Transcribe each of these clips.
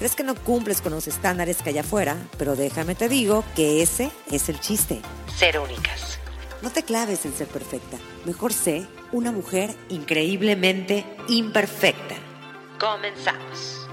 crees que no cumples con los estándares que hay afuera, pero déjame te digo que ese es el chiste. Ser únicas. No te claves en ser perfecta. Mejor sé una mujer increíblemente imperfecta. Comenzamos.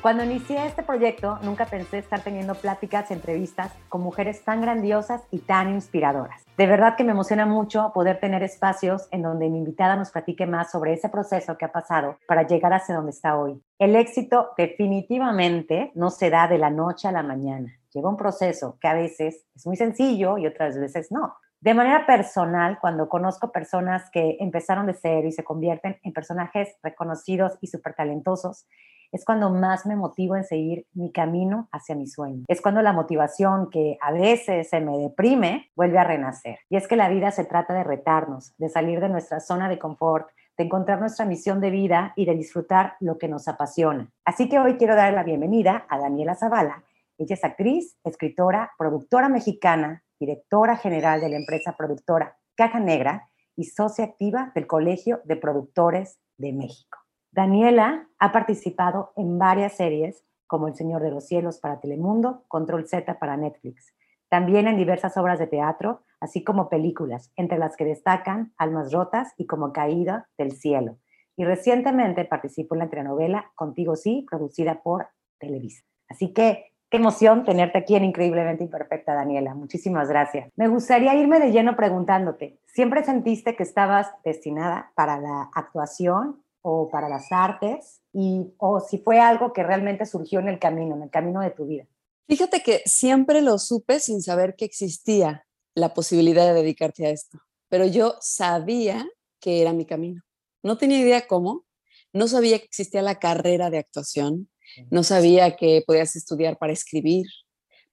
Cuando inicié este proyecto, nunca pensé estar teniendo pláticas, entrevistas con mujeres tan grandiosas y tan inspiradoras. De verdad que me emociona mucho poder tener espacios en donde mi invitada nos platique más sobre ese proceso que ha pasado para llegar hacia donde está hoy. El éxito definitivamente no se da de la noche a la mañana. Lleva un proceso que a veces es muy sencillo y otras veces no. De manera personal, cuando conozco personas que empezaron de cero y se convierten en personajes reconocidos y súper talentosos, es cuando más me motivo en seguir mi camino hacia mi sueño. Es cuando la motivación que a veces se me deprime vuelve a renacer. Y es que la vida se trata de retarnos, de salir de nuestra zona de confort, de encontrar nuestra misión de vida y de disfrutar lo que nos apasiona. Así que hoy quiero dar la bienvenida a Daniela Zavala. Ella es actriz, escritora, productora mexicana, directora general de la empresa productora Caja Negra y socia activa del Colegio de Productores de México. Daniela ha participado en varias series como El Señor de los Cielos para Telemundo, Control Z para Netflix. También en diversas obras de teatro, así como películas, entre las que destacan Almas Rotas y Como Caída del Cielo. Y recientemente participó en la telenovela Contigo Sí, producida por Televisa. Así que qué emoción tenerte aquí en Increíblemente Imperfecta, Daniela. Muchísimas gracias. Me gustaría irme de lleno preguntándote, ¿siempre sentiste que estabas destinada para la actuación o para las artes y o si fue algo que realmente surgió en el camino, en el camino de tu vida. Fíjate que siempre lo supe sin saber que existía la posibilidad de dedicarte a esto, pero yo sabía que era mi camino. No tenía idea cómo, no sabía que existía la carrera de actuación, no sabía que podías estudiar para escribir,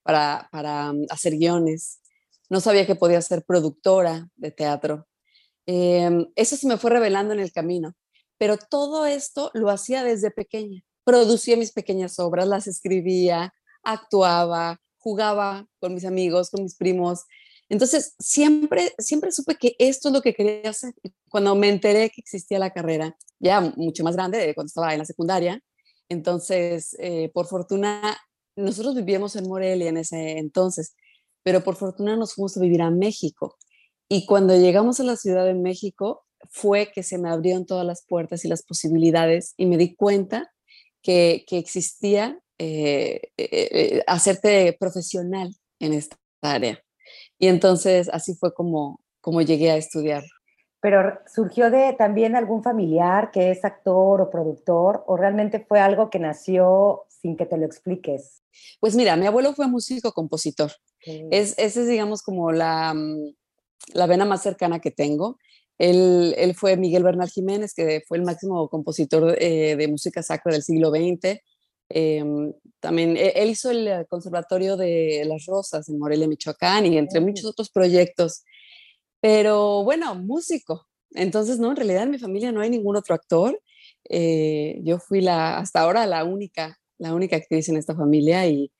para, para mm, hacer guiones, no sabía que podía ser productora de teatro. Em, eso se me fue revelando en el camino pero todo esto lo hacía desde pequeña. Producía mis pequeñas obras, las escribía, actuaba, jugaba con mis amigos, con mis primos. Entonces, siempre, siempre supe que esto es lo que quería hacer. Cuando me enteré que existía la carrera, ya mucho más grande, cuando estaba en la secundaria, entonces, eh, por fortuna, nosotros vivíamos en Morelia en ese entonces, pero por fortuna nos fuimos a vivir a México. Y cuando llegamos a la Ciudad de México, fue que se me abrieron todas las puertas y las posibilidades y me di cuenta que, existía eh, eh, eh, hacerte profesional en esta área. Y entonces así fue como, como llegué a estudiar. Pero surgió de también algún familiar que es actor o productor o realmente fue algo que nació sin que te lo expliques? Pues mira, mi abuelo fue músico compositor. Es, esa es, digamos, como la, mm, la vena más cercana que tengo. Él, fue Miguel Bernal Jiménez, que fue el máximo compositor eh, de música sacra del siglo XX. Em, también e, él hizo el Conservatorio de las Rosas en Morelia, Michoacán, y entre muchos otros proyectos. Pero bueno, músico. Entonces, no, en realidad en mi familia no hay ningún otro actor. Eh, yo fui la, hasta ahora la única, la única actriz en esta familia y,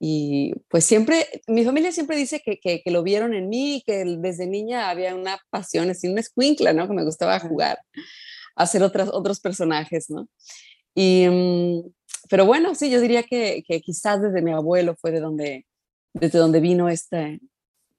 y pues siempre, mi familia siempre dice que, que, lo vieron en mí, que desde niña había una pasión, así una escuincla, ¿no? Que me gustaba jugar, hacer otras, otros personajes, ¿no? Y, mm, pero bueno, sí, yo diría que, que, quizás desde mi abuelo fue de donde, desde donde vino esta,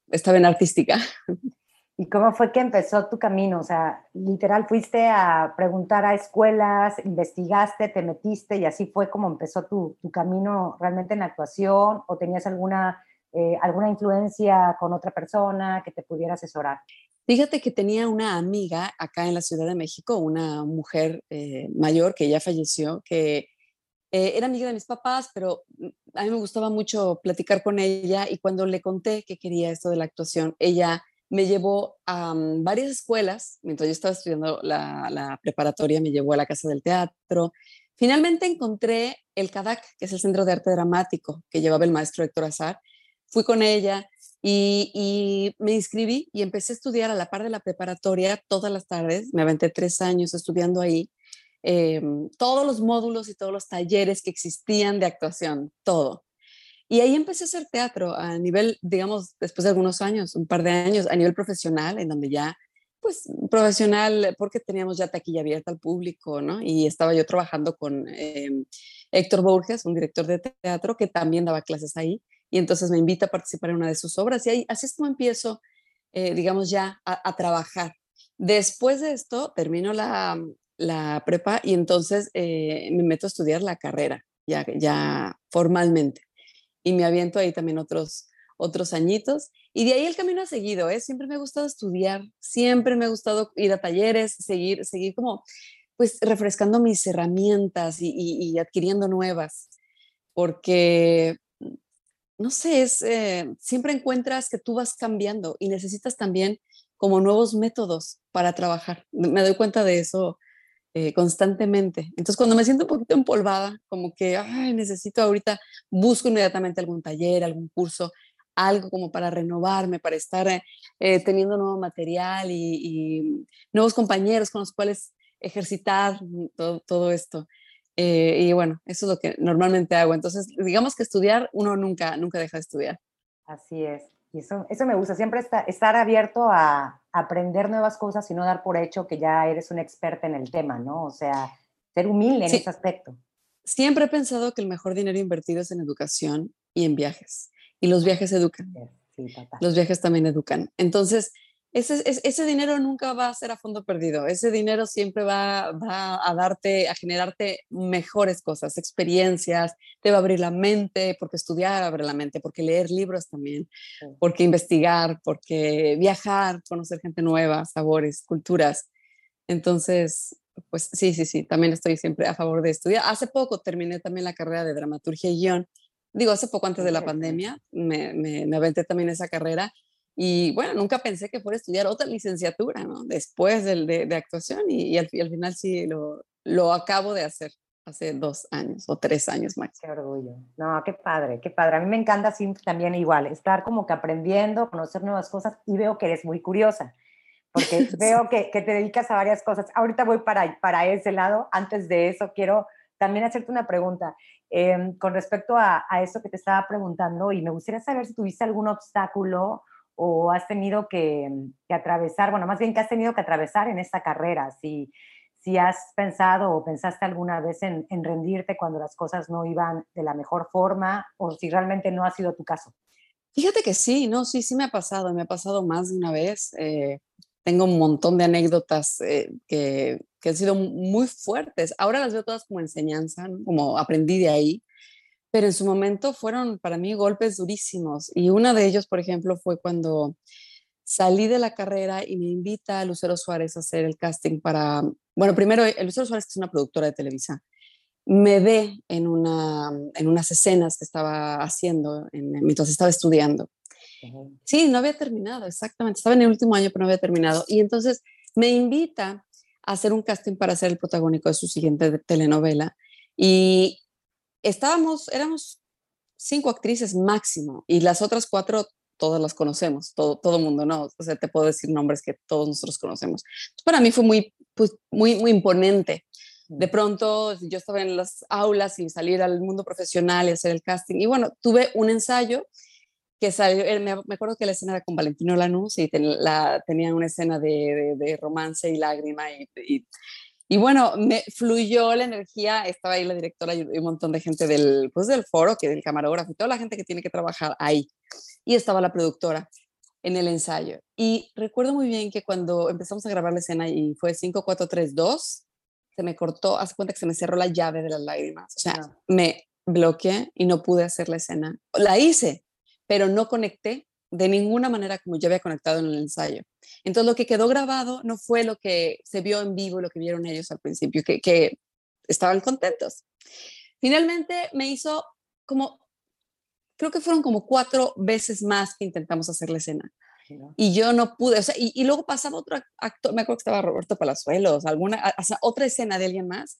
esta vena artística. ¿Y cómo fue que empezó tu camino? O sea, literal, fuiste a preguntar a escuelas, investigaste, te metiste y así fue como empezó tu, tu camino realmente en actuación o tenías alguna, eh, alguna influencia con otra persona que te pudiera asesorar. Fíjate que tenía una amiga acá en la Ciudad de México, una mujer eh, mayor que ya falleció, que eh, era amiga de mis papás, pero mm, a mí me gustaba mucho platicar con ella y cuando le conté que quería esto de la actuación, ella me llevó a mm, varias escuelas, mientras yo estaba estudiando la, preparatoria, me llevó a la Casa del Teatro, Finalmente encontré el CADAC, que es el Centro de Arte Dramático que llevaba el maestro Héctor Azar. Fui con ella y, me inscribí y empecé a estudiar a la par de la preparatoria todas las tardes. Me aventé tres años estudiando ahí em, todos los módulos y todos los talleres que existían de actuación, todo. Y ahí empecé a hacer teatro a nivel, digamos, después de algunos años, un par de años, a nivel profesional, en donde ya pues profesional, porque teníamos ya taquilla abierta al público, ¿no? Y estaba yo trabajando con em, Héctor Borges, un director de teatro que también daba clases ahí, y entonces me invita a participar en una de sus obras, y ahí, así es como empiezo, eh, digamos, ya a, trabajar. Después de esto, termino la, la prepa y entonces eh, me meto a estudiar la carrera, ya, ya formalmente, y me aviento ahí también otros otros añitos. Y de ahí el camino ha seguido, ¿eh? Siempre me ha gustado estudiar, siempre me ha gustado ir a talleres, seguir, seguir como, pues, refrescando mis herramientas y, adquiriendo nuevas, porque, no sé, es, eh, siempre encuentras que tú vas cambiando y necesitas también como nuevos métodos para trabajar. Me doy cuenta de eso eh, constantemente. Entonces, cuando me siento un poquito empolvada, como que, necesito ahorita, busco inmediatamente algún taller, algún curso algo como para renovarme, para estar eh, eh, teniendo nuevo material y, nuevos compañeros con los cuales ejercitar todo, esto. Y bueno, eso es lo que normalmente hago. Entonces, digamos que estudiar, uno nunca, nunca deja de estudiar. Así es. Y eso, eso me gusta, siempre estar abierto a aprender nuevas cosas y no dar por hecho que ya eres una experta en el tema, ¿no? O sea, ser humilde en ese aspecto. Siempre he pensado que el mejor dinero invertido es en educación y en viajes y los viajes educan. los viajes también educan. Entonces, ese, ese, dinero nunca va a ser a fondo perdido. Ese dinero siempre va, va, a darte, a generarte mejores cosas, experiencias, te va a abrir la mente, porque estudiar abre la mente, porque leer libros también, porque investigar, porque viajar, conocer gente nueva, sabores, culturas. Entonces, pues sí, sí, sí, también estoy siempre a favor de estudiar. Hace poco terminé también la carrera de dramaturgia y guion digo, hace poco antes de la pandemia me, me, aventé también esa carrera y bueno, nunca pensé que fuera a estudiar otra licenciatura, ¿no? Después de, de, actuación y, al, al, final sí lo, lo acabo de hacer hace dos años o tres años más. Qué orgullo. No, qué padre, qué padre. A mí me encanta también igual, estar como que aprendiendo, conocer nuevas cosas y veo que eres muy curiosa, porque veo que, que, te dedicas a varias cosas. Ahorita voy para, para ese lado. Antes de eso, quiero también hacerte una pregunta. Em, con respecto a, a, eso que te estaba preguntando y me gustaría saber si tuviste algún obstáculo o has tenido que, que, atravesar, bueno, más bien que has tenido que atravesar en esta carrera, si, si has pensado o pensaste alguna vez en, en, rendirte cuando las cosas no iban de la mejor forma o si realmente no ha sido tu caso. Fíjate que sí, no, sí, sí me ha pasado, me ha pasado más de una vez. Eh, tengo un montón de anécdotas eh, que, que, han sido muy fuertes. Ahora las veo todas como enseñanza, como aprendí de ahí, pero en su momento fueron para mí golpes durísimos. Y uno de ellos, por ejemplo, fue cuando salí de la carrera y me invita a Lucero Suárez a hacer el casting para, bueno, primero, eh, Lucero Suárez, que es una productora de Televisa, me ve en, una, en unas escenas que estaba haciendo mientras estaba estudiando. Sí, no había terminado, exactamente. Estaba en el último año, pero no había terminado. Y entonces me invita a hacer un casting para ser el protagónico de su siguiente telenovela. Y estábamos, éramos cinco actrices máximo, y las otras cuatro todas las conocemos, todo, todo mundo, ¿no? O sea, te puedo decir nombres que todos nosotros conocemos. para mí fue muy, pues, muy, muy imponente. De mm. pronto yo estaba en las aulas y salir al mundo profesional y hacer el casting. Y bueno, tuve un ensayo que salió, eh, me, acuerdo que la escena era con Valentino Lanús y la, tenían una escena de, de, romance y lágrima y, y, bueno, me fluyó la energía, estaba ahí la directora y un montón de gente del, pues del foro, que del camarógrafo y toda la gente que tiene que trabajar ahí. Y estaba la productora en el ensayo. Y recuerdo muy bien que cuando empezamos a grabar la escena y fue 5, 4, 3, 2, se me cortó, hace cuenta que se me cerró la llave de las lágrimas. O sea, me bloqueé y no pude hacer la escena. La hice, pero no conecté de ninguna manera como yo había conectado en el ensayo. Entonces lo que quedó grabado no fue lo que se vio en vivo, lo que vieron ellos al principio, que, que estaban contentos. Finalmente me hizo como, creo que fueron como cuatro veces más que intentamos hacer la escena. Y yo no pude, o sea, y, luego pasaba otro actor, me acuerdo que estaba Roberto Palazuelos, alguna, o sea, otra escena de alguien más,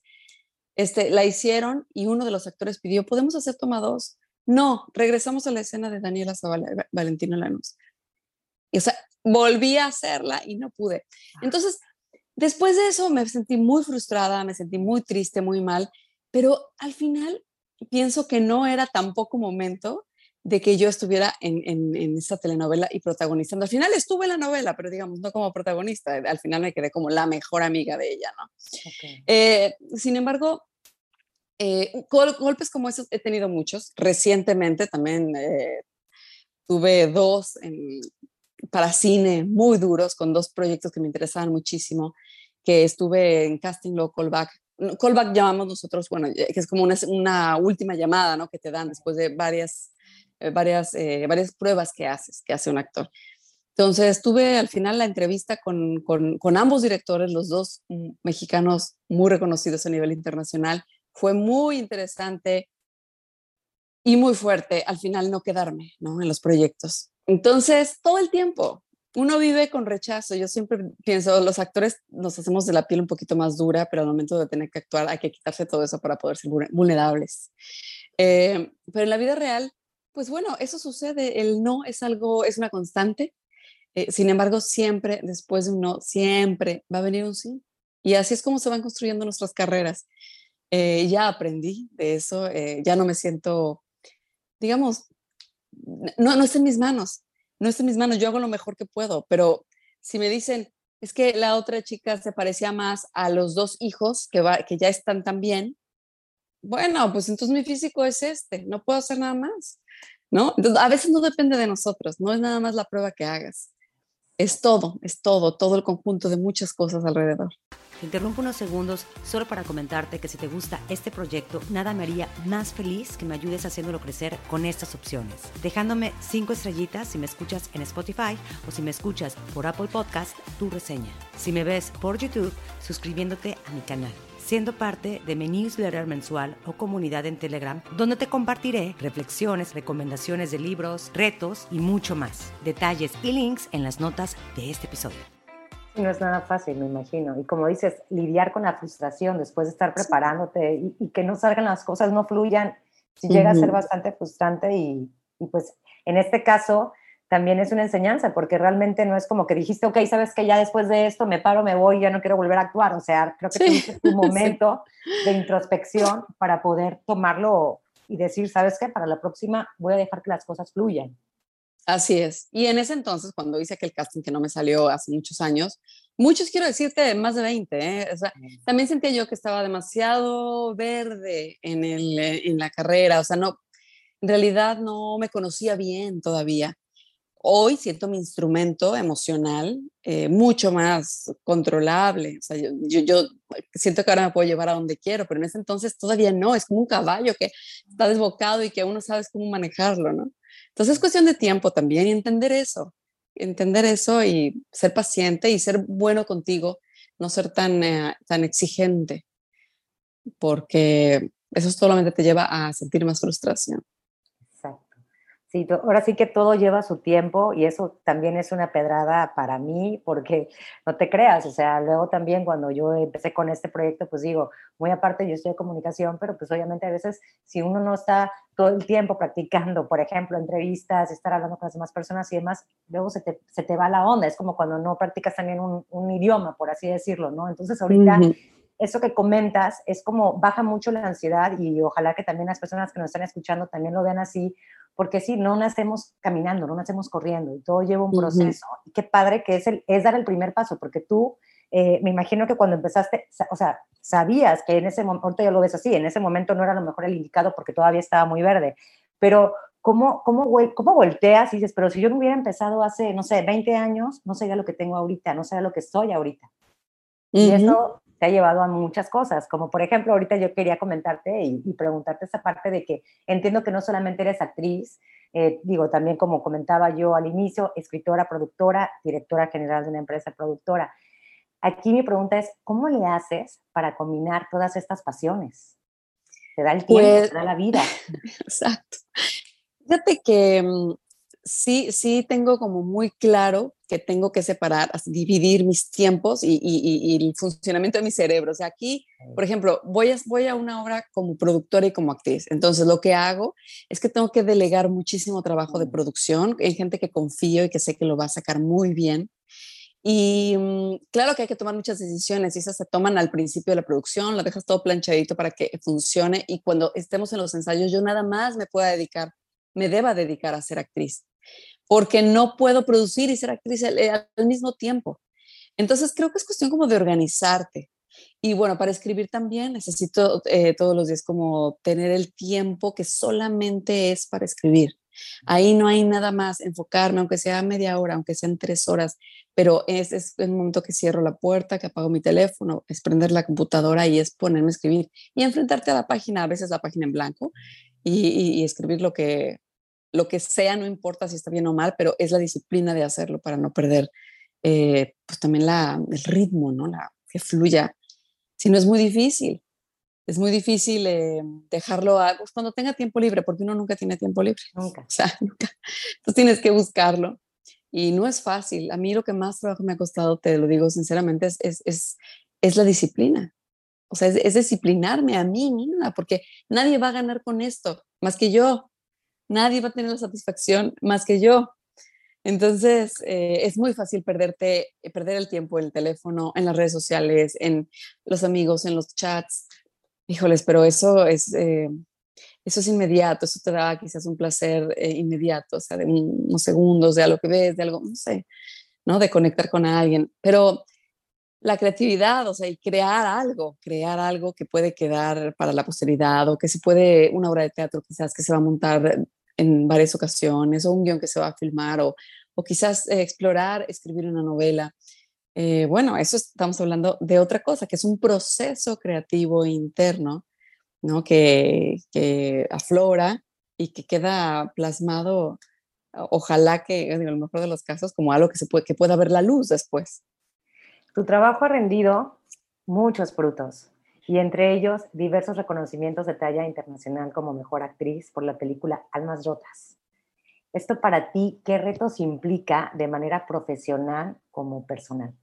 Este, la hicieron y uno de los actores pidió, ¿podemos hacer toma dos? No, regresamos a la escena de Daniela Zavala, Valentino Lanús. Y, o sea, volví a hacerla y no pude. Entonces, después de eso me sentí muy frustrada, me sentí muy triste, muy mal, pero al final pienso que no era tampoco momento de que yo estuviera en, en, esa telenovela y protagonizando. Al final estuve en la novela, pero digamos, no como protagonista. Al final me quedé como la mejor amiga de ella, ¿no? Eh, sin embargo, eh, golpes como esos he tenido muchos. Recientemente también eh, tuve dos para cine muy duros, con dos proyectos que me interesaban muchísimo, que estuve en Casting Law Callback. Callback llamamos nosotros, bueno, que es como una, una última llamada, ¿no? Que te dan después de varias eh, varias, eh, varias pruebas que haces, que hace un actor. Entonces tuve al final la entrevista con, con, ambos directores, los dos mm, mexicanos muy reconocidos a nivel internacional. Fue muy interesante y muy fuerte al final no quedarme ¿no? en los proyectos. Entonces, todo el tiempo, uno vive con rechazo. Yo siempre pienso, los actores nos hacemos de la piel un poquito más dura, pero al momento de tener que actuar hay que quitarse todo eso para poder ser vulnerables. Eh, pero en la vida real, pues bueno, eso sucede, el no es algo, es una constante, eh, sin embargo, siempre después de un no, siempre va a venir un sí. Y así es como se van construyendo nuestras carreras. Eh, ya aprendí de eso, eh, ya no me siento, digamos, no, no está en mis manos, no está en mis manos, yo hago lo mejor que puedo, pero si me dicen, es que la otra chica se parecía más a los dos hijos que, va, que ya están tan bien, bueno, pues entonces mi físico es este, no puedo hacer nada más, ¿no? A veces no depende de nosotros, no es nada más la prueba que hagas, es todo, es todo, todo el conjunto de muchas cosas alrededor. Te interrumpo unos segundos solo para comentarte que si te gusta este proyecto, nada me haría más feliz que me ayudes haciéndolo crecer con estas opciones. Dejándome cinco estrellitas si me escuchas en Spotify o si me escuchas por Apple Podcast, tu reseña. Si me ves por YouTube, suscribiéndote a mi canal siendo parte de mi newsletter mensual o comunidad en Telegram, donde te compartiré reflexiones, recomendaciones de libros, retos y mucho más. Detalles y links en las notas de este episodio. No es nada fácil, me imagino. Y como dices, lidiar con la frustración después de estar preparándote y, que no salgan las cosas, no fluyan, si llega a ser bastante frustrante y, y pues en este caso también es una enseñanza, porque realmente no es como que dijiste, ok, sabes que ya después de esto me paro, me voy, ya no quiero volver a actuar. O sea, creo que tuviste tu momento de introspección para poder tomarlo y decir, sabes qué, para la próxima voy a dejar que las cosas fluyan. Así es. Y en ese entonces, cuando hice aquel casting que no me salió hace muchos años, muchos quiero decirte, más de 20, ¿eh? o sea, también sentía yo que estaba demasiado verde en, el, en la carrera, o sea, no, en realidad no me conocía bien todavía. Hoy siento mi instrumento emocional eh, mucho más controlable. O sea, yo, yo, siento que ahora me puedo llevar a donde quiero, pero en ese entonces todavía no. Es como un caballo que está desbocado y que aún no sabes cómo manejarlo, ¿no? Entonces es cuestión de tiempo también y entender eso. Entender eso y ser paciente y ser bueno contigo, no ser tan, eh, tan exigente, porque eso solamente te lleva a sentir más frustración. Sí, ahora sí que todo lleva su tiempo y eso también es una pedrada para mí porque no te creas, o sea, luego también cuando yo empecé con este proyecto, pues digo, muy aparte yo de comunicación, pero pues obviamente a veces si uno no está todo el tiempo practicando, por ejemplo, entrevistas, estar hablando con las demás personas y demás, luego se te, se te va la onda, es como cuando no practicas también un idioma, por así decirlo, ¿no? Entonces ahorita... eso que comentas es como baja mucho la ansiedad y ojalá que también las personas que nos están escuchando también lo vean así, porque sí, no nacemos caminando, no nacemos corriendo, y todo lleva un proceso. Y qué padre que es, el, es dar el primer paso, porque tú, eh, me imagino que cuando empezaste, o sea, sabías que en ese momento, ya lo ves así, en ese momento no era lo mejor el indicado porque todavía estaba muy verde, pero ¿cómo, cómo, cómo volteas y dices, pero si yo no hubiera empezado hace, no sé, 20 años, no sería lo que tengo ahorita, no sería lo que soy ahorita? Y eso te ha llevado a muchas cosas, como por ejemplo, ahorita yo quería comentarte y, preguntarte esa parte de que entiendo que no solamente eres actriz, eh, digo, también como comentaba yo al inicio, escritora, productora, directora general de una empresa productora. Aquí mi pregunta es, ¿cómo le haces para combinar todas estas pasiones? ¿Te da el tiempo, te da la vida? Exacto. Fíjate que mm, sí, sí tengo como muy claro que tengo que separar, dividir mis tiempos y, el funcionamiento de mi cerebro. O sea, aquí, por ejemplo, voy a, voy a una obra como productora y como actriz. Entonces, lo que hago es que tengo que delegar muchísimo trabajo de producción. Hay gente que confío y que sé que lo va a sacar muy bien. Y mm, claro que hay que tomar muchas decisiones y esas se toman al principio de la producción, lo dejas todo planchadito para que funcione y cuando estemos en los ensayos yo nada más me pueda dedicar, me deba dedicar a ser actriz porque no puedo producir y ser actriz al, mismo tiempo. Entonces creo que es cuestión como de organizarte. Y bueno, para escribir también necesito eh, todos los días como tener el tiempo que solamente es para escribir. Ahí no hay nada más, enfocarme, aunque sea media hora, aunque sean tres horas, pero es, es el momento que cierro la puerta, que apago mi teléfono, es prender la computadora y es ponerme a escribir y enfrentarte a la página, a veces la página en blanco, y escribir lo que, lo que sea, no importa si está bien o mal, pero es la disciplina de hacerlo para no perder eh, pues también la, el ritmo, ¿no? La, que fluya. Si no es muy difícil, es muy difícil eh, dejarlo a, pues cuando tenga tiempo libre, porque uno nunca tiene tiempo libre. Nunca. O sea, nunca. Entonces tienes que buscarlo. Y no es fácil. A mí lo que más trabajo me ha costado, te lo digo sinceramente, es, es, es, es la disciplina. O sea, es, es, disciplinarme a mí misma, porque nadie va a ganar con esto, más que yo nadie va a tener la satisfacción más que yo. Entonces, eh, es muy fácil perderte, eh, perder el tiempo en el teléfono, en las redes sociales, en los amigos, en los chats. Híjoles, pero eso es, eh, eso es inmediato, eso te da quizás un placer inmediato, o sea, de unos segundos, de algo que ves, de algo, no sé, ¿no? De conectar con alguien. Pero la creatividad, o sea, y crear algo, crear algo que puede quedar para la posteridad o que se puede, una obra de teatro quizás que se va a montar en varias ocasiones, o un guion que se va a filmar, o, o quizás eh, explorar, escribir una novela. Eh, bueno, eso estamos hablando de otra cosa, que es un proceso creativo interno, ¿no? Que, que aflora y que queda plasmado, ojalá que, en el mejor de los casos, como algo que, se puede, que pueda ver la luz después. Tu trabajo ha rendido muchos frutos y entre ellos diversos reconocimientos de talla internacional como mejor actriz por la película Almas Rotas. Esto para ti, ¿qué retos implica de manera profesional como personal?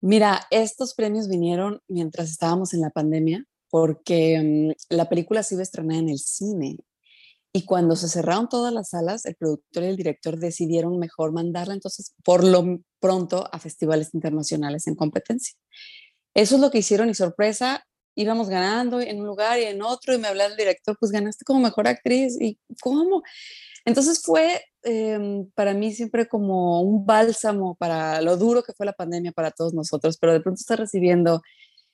Mira, estos premios vinieron mientras estábamos en la pandemia porque mm, la película se iba a estrenar en el cine y cuando se cerraron todas las salas, el productor y el director decidieron mejor mandarla entonces por lo pronto a festivales internacionales en competencia. Eso es lo que hicieron y sorpresa, íbamos ganando en un lugar y en otro y me hablaba el director, pues ganaste como mejor actriz y ¿cómo? Entonces fue em, para mí siempre como un bálsamo para lo duro que fue la pandemia para todos nosotros, pero de pronto estar recibiendo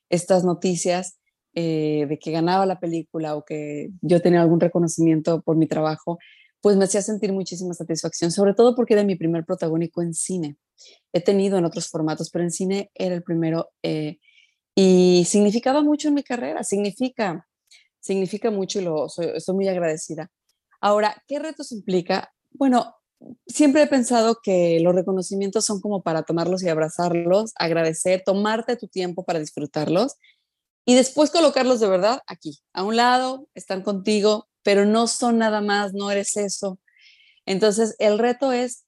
estas noticias eh, de que ganaba la película o que yo tenía algún reconocimiento por mi trabajo, pues me hacía sentir muchísima satisfacción, sobre todo porque era mi primer protagónico en cine. He tenido en otros formatos, pero en cine era el primero eh, y significaba mucho en mi carrera, significa, significa mucho y lo, soy, estoy muy agradecida. Ahora, ¿qué retos implica? Bueno, siempre he pensado que los reconocimientos son como para tomarlos y abrazarlos, agradecer, tomarte tu tiempo para disfrutarlos y después colocarlos de verdad aquí, a un lado, están contigo, pero no son nada más, no eres eso. Entonces, el reto es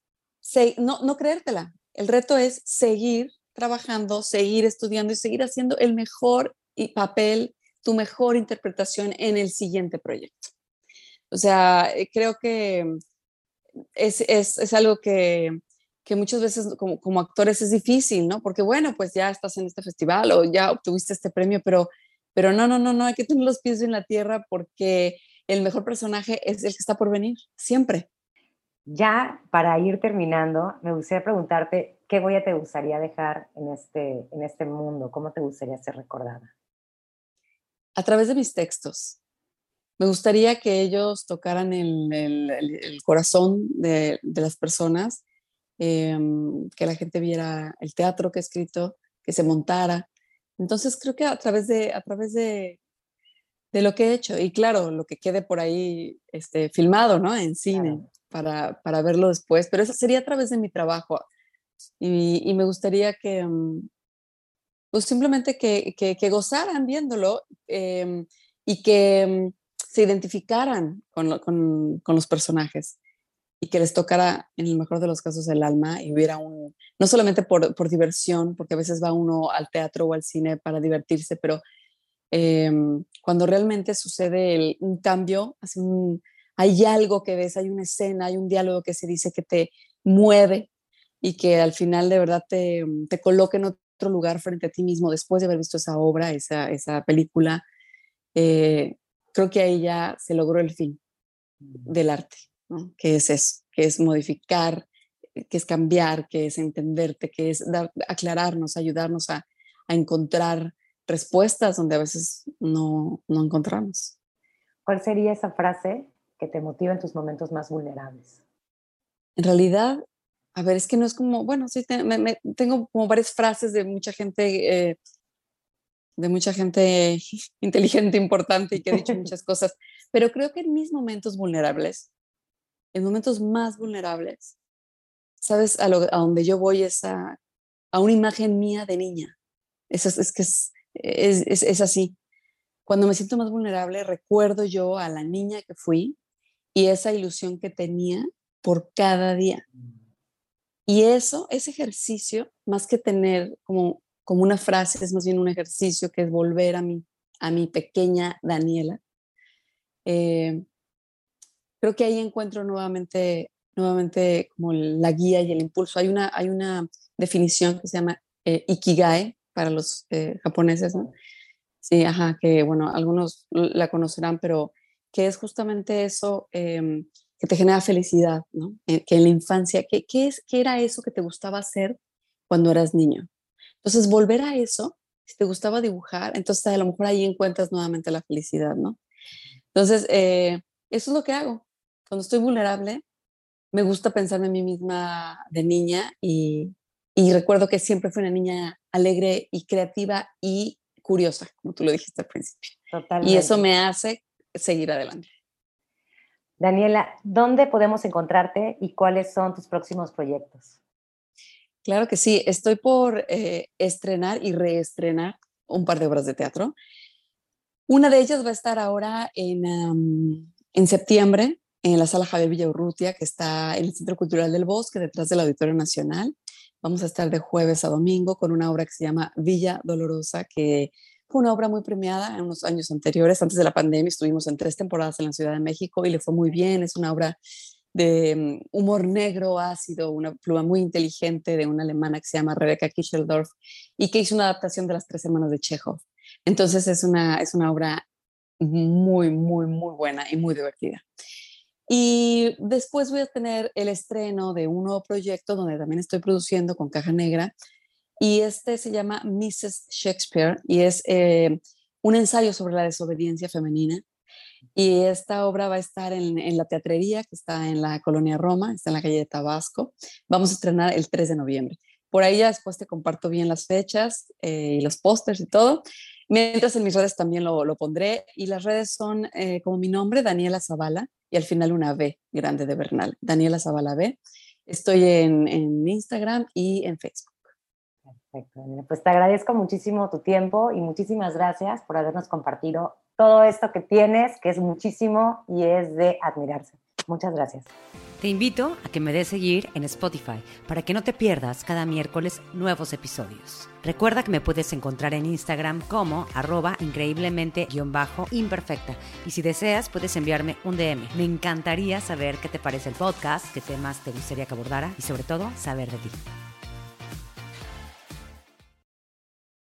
no, no creértela, el reto es seguir trabajando, seguir estudiando y seguir haciendo el mejor papel, tu mejor interpretación en el siguiente proyecto. O sea, eh, creo que es, es, es algo que, que, muchas veces como, como, actores es difícil, ¿no? Porque bueno, pues ya estás en este festival o ya obtuviste este premio, pero, pero no, no, no, no, hay que tener los pies en la tierra porque el mejor personaje es el que está por venir, siempre. Ya para ir terminando, me gustaría preguntarte qué huella te gustaría dejar en este, en este mundo, cómo te gustaría ser recordada. A través de mis textos. Me gustaría que ellos tocaran el, el, corazón de, de, las personas, em, que la gente viera el teatro que he escrito, que se montara. Entonces creo que a través de, a través de, de lo que he hecho, y claro, lo que quede por ahí este, filmado, ¿no? En cine para, para, verlo después, pero eso sería a través de mi trabajo. Y, me gustaría que, mm, pues simplemente que, que, gozaran viéndolo eh, y que mm, se identificaran con, con, con, los personajes. y que les tocara, en el mejor de los casos, el alma y hubiera un, no solamente por, por diversión, porque a veces va uno al teatro o al cine para divertirse, pero em, cuando realmente sucede un cambio, hay algo que ves, hay una escena, hay un diálogo que se dice que te mueve y que al final de verdad te, te coloca en otro lugar frente a ti mismo después de haber visto esa obra, esa, esa película, eh, creo que ahí ya se logró el fin del arte, ¿no? que es eso, que es modificar, que es cambiar, que es entenderte, que es dar, aclararnos, ayudarnos a, a, encontrar respuestas donde a veces no, no encontramos. ¿Cuál sería esa frase que te motiva en tus momentos más vulnerables? En realidad, a ver, es que no es como, bueno, sí, tengo como varias frases de mucha gente, eh, de mucha gente inteligente, importante y que ha dicho muchas cosas, pero creo que en mis momentos vulnerables, en momentos más vulnerables, ¿sabes? A, lo, a donde yo voy es a, a, una imagen mía de niña. Eso es, es que es, es, es así. Cuando me siento más vulnerable, recuerdo yo a la niña que fui y esa ilusión que tenía por cada día. Y eso, ese ejercicio, más que tener como, como una frase, es más bien un ejercicio que es volver a mi, a mi pequeña Daniela. Eh, creo que ahí encuentro nuevamente, nuevamente como la guía y el impulso. Hay una, hay una definición que se llama eh, Ikigai para los eh, japoneses, ¿no? Sí, ajá, que bueno, algunos la conocerán, pero que es justamente eso, em, que te genera felicidad, ¿no? Eh, que en la infancia, ¿qué, qué, es, ¿qué era eso que te gustaba hacer cuando eras niño? Entonces, volver a eso, si te gustaba dibujar, entonces a lo mejor ahí encuentras nuevamente la felicidad, ¿no? Entonces, eh, eso es lo que hago. Cuando estoy vulnerable, me gusta pensarme en mí misma de niña y, y recuerdo que siempre fui una niña alegre y creativa y curiosa, como tú lo dijiste al principio. Totalmente. Y eso me hace seguir adelante. Daniela, ¿dónde podemos encontrarte y cuáles son tus próximos proyectos? Claro que sí, estoy por eh, estrenar y reestrenar un par de obras de teatro. Una de ellas va a estar ahora en, en septiembre en la sala Javier Villaurrutia, que está en el Centro Cultural del Bosque, detrás del Auditorio Nacional. Vamos a estar de jueves a domingo con una obra que se llama Villa Dolorosa, que fue una obra muy premiada en unos años anteriores, antes de la pandemia, estuvimos en tres temporadas en la Ciudad de México y le fue muy bien. Es una obra de mm, humor negro, ácido, una pluma muy inteligente de una alemana que se llama Rebecca Kischeldorf y que hizo una adaptación de Las Tres Hermanas de Chekhov. Entonces es una, es una obra muy, muy, muy buena y muy divertida. Y después voy a tener el estreno de un nuevo proyecto donde también estoy produciendo con Caja Negra, y este se llama Mrs. Shakespeare y es eh, un ensayo sobre la desobediencia femenina. Y esta obra va a estar en, la teatrería que está en la colonia Roma, está en la calle de Tabasco. Vamos a estrenar el 3 de noviembre. Por ahí ya después te comparto bien las fechas eh, y los pósters y todo. Mientras en mis redes también lo, lo pondré. Y las redes son eh, como mi nombre, Daniela Zavala, y al final una B grande de Bernal, Daniela Zavala B. Estoy en Instagram y en Facebook. Perfecto, pues te agradezco muchísimo tu tiempo y muchísimas gracias por habernos compartido todo esto que tienes, que es muchísimo y es de admirarse. Muchas gracias. Te invito a que me des seguir en Spotify para que no te pierdas cada miércoles nuevos episodios. Recuerda que me puedes encontrar en Instagram como arroba increíblemente-imperfecta. Y si deseas, puedes enviarme un DM. Me encantaría saber qué te parece el podcast, qué temas te gustaría que abordara y sobre todo saber de ti.